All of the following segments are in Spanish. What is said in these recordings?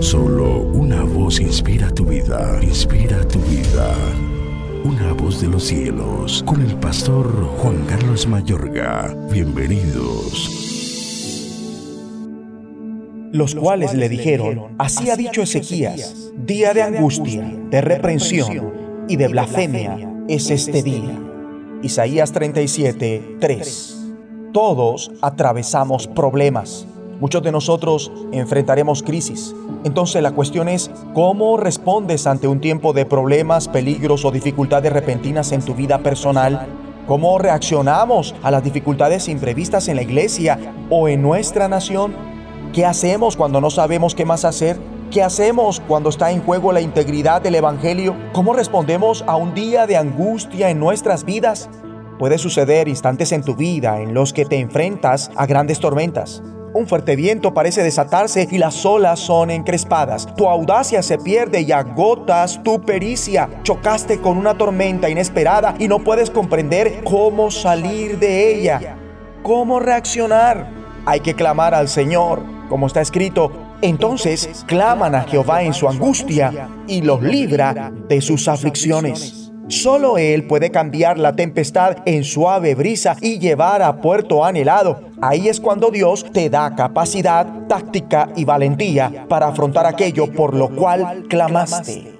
Solo una voz inspira tu vida, inspira tu vida. Una voz de los cielos, con el pastor Juan Carlos Mayorga. Bienvenidos. Los cuales le dijeron, así ha dicho Ezequías, día de angustia, de reprensión y de blasfemia es este día. Isaías 37, 3. Todos atravesamos problemas. Muchos de nosotros enfrentaremos crisis. Entonces la cuestión es, ¿cómo respondes ante un tiempo de problemas, peligros o dificultades repentinas en tu vida personal? ¿Cómo reaccionamos a las dificultades imprevistas en la iglesia o en nuestra nación? ¿Qué hacemos cuando no sabemos qué más hacer? ¿Qué hacemos cuando está en juego la integridad del Evangelio? ¿Cómo respondemos a un día de angustia en nuestras vidas? Puede suceder instantes en tu vida en los que te enfrentas a grandes tormentas. Un fuerte viento parece desatarse y las olas son encrespadas. Tu audacia se pierde y agotas tu pericia. Chocaste con una tormenta inesperada y no puedes comprender cómo salir de ella. ¿Cómo reaccionar? Hay que clamar al Señor, como está escrito, entonces claman a Jehová en su angustia y los libra de sus aflicciones. Solo Él puede cambiar la tempestad en suave brisa y llevar a puerto anhelado. Ahí es cuando Dios te da capacidad, táctica y valentía para afrontar aquello por lo cual clamaste.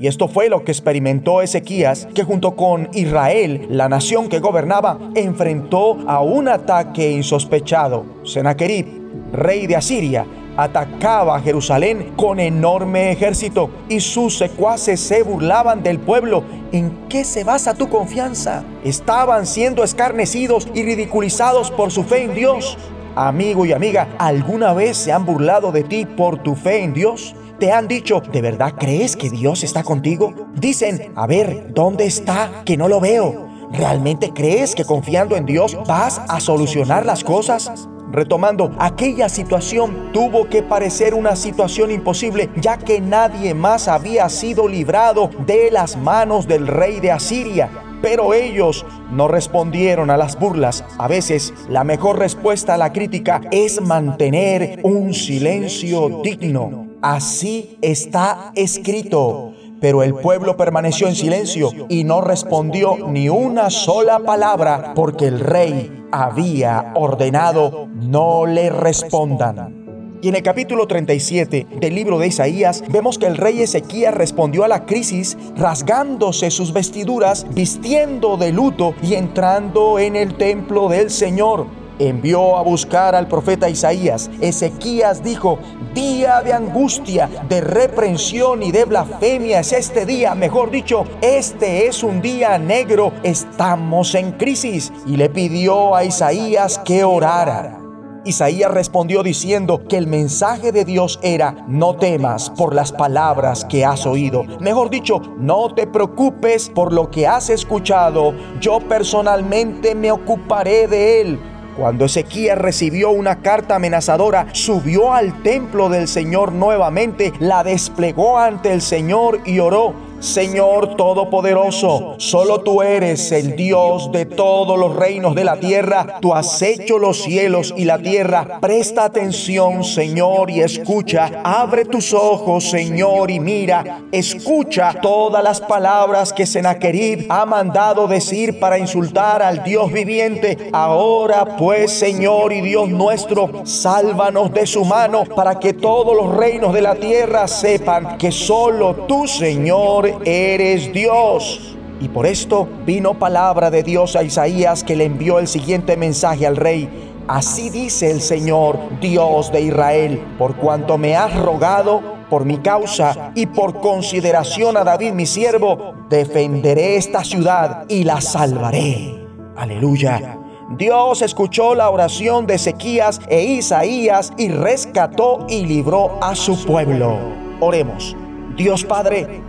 Y esto fue lo que experimentó Ezequías, que junto con Israel, la nación que gobernaba, enfrentó a un ataque insospechado. Sennacherib, rey de Asiria, atacaba Jerusalén con enorme ejército y sus secuaces se burlaban del pueblo. ¿En qué se basa tu confianza? Estaban siendo escarnecidos y ridiculizados por su fe en Dios. Amigo y amiga, ¿alguna vez se han burlado de ti por tu fe en Dios? ¿Te han dicho, ¿de verdad crees que Dios está contigo? Dicen, a ver, ¿dónde está? Que no lo veo. ¿Realmente crees que confiando en Dios vas a solucionar las cosas? Retomando, aquella situación tuvo que parecer una situación imposible, ya que nadie más había sido librado de las manos del rey de Asiria. Pero ellos no respondieron a las burlas. A veces la mejor respuesta a la crítica es mantener un silencio digno. Así está escrito. Pero el pueblo permaneció en silencio y no respondió ni una sola palabra porque el rey había ordenado no le respondan. Y en el capítulo 37 del libro de Isaías vemos que el rey Ezequías respondió a la crisis rasgándose sus vestiduras, vistiendo de luto y entrando en el templo del Señor envió a buscar al profeta Isaías. Ezequías dijo, día de angustia, de reprensión y de blasfemia es este día, mejor dicho, este es un día negro, estamos en crisis. Y le pidió a Isaías que orara. Isaías respondió diciendo que el mensaje de Dios era, no temas por las palabras que has oído. Mejor dicho, no te preocupes por lo que has escuchado. Yo personalmente me ocuparé de él. Cuando Ezequías recibió una carta amenazadora, subió al templo del Señor nuevamente, la desplegó ante el Señor y oró. Señor Todopoderoso, solo tú eres el Dios de todos los reinos de la tierra. Tú has hecho los cielos y la tierra. Presta atención, Señor, y escucha. Abre tus ojos, Señor, y mira. Escucha todas las palabras que Sennacherib ha mandado decir para insultar al Dios viviente. Ahora, pues, Señor y Dios nuestro, sálvanos de su mano para que todos los reinos de la tierra sepan que solo tú, Señor, eres Dios. Y por esto vino palabra de Dios a Isaías que le envió el siguiente mensaje al rey. Así dice el Señor, Dios de Israel, por cuanto me has rogado por mi causa y por consideración a David mi siervo, defenderé esta ciudad y la salvaré. Aleluya. Dios escuchó la oración de Ezequías e Isaías y rescató y libró a su pueblo. Oremos. Dios Padre,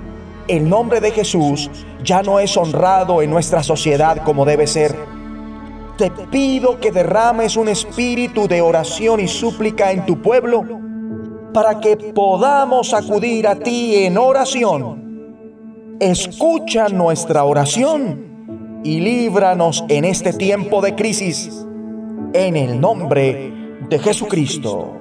el nombre de Jesús ya no es honrado en nuestra sociedad como debe ser. Te pido que derrames un espíritu de oración y súplica en tu pueblo para que podamos acudir a ti en oración. Escucha nuestra oración y líbranos en este tiempo de crisis. En el nombre de Jesucristo.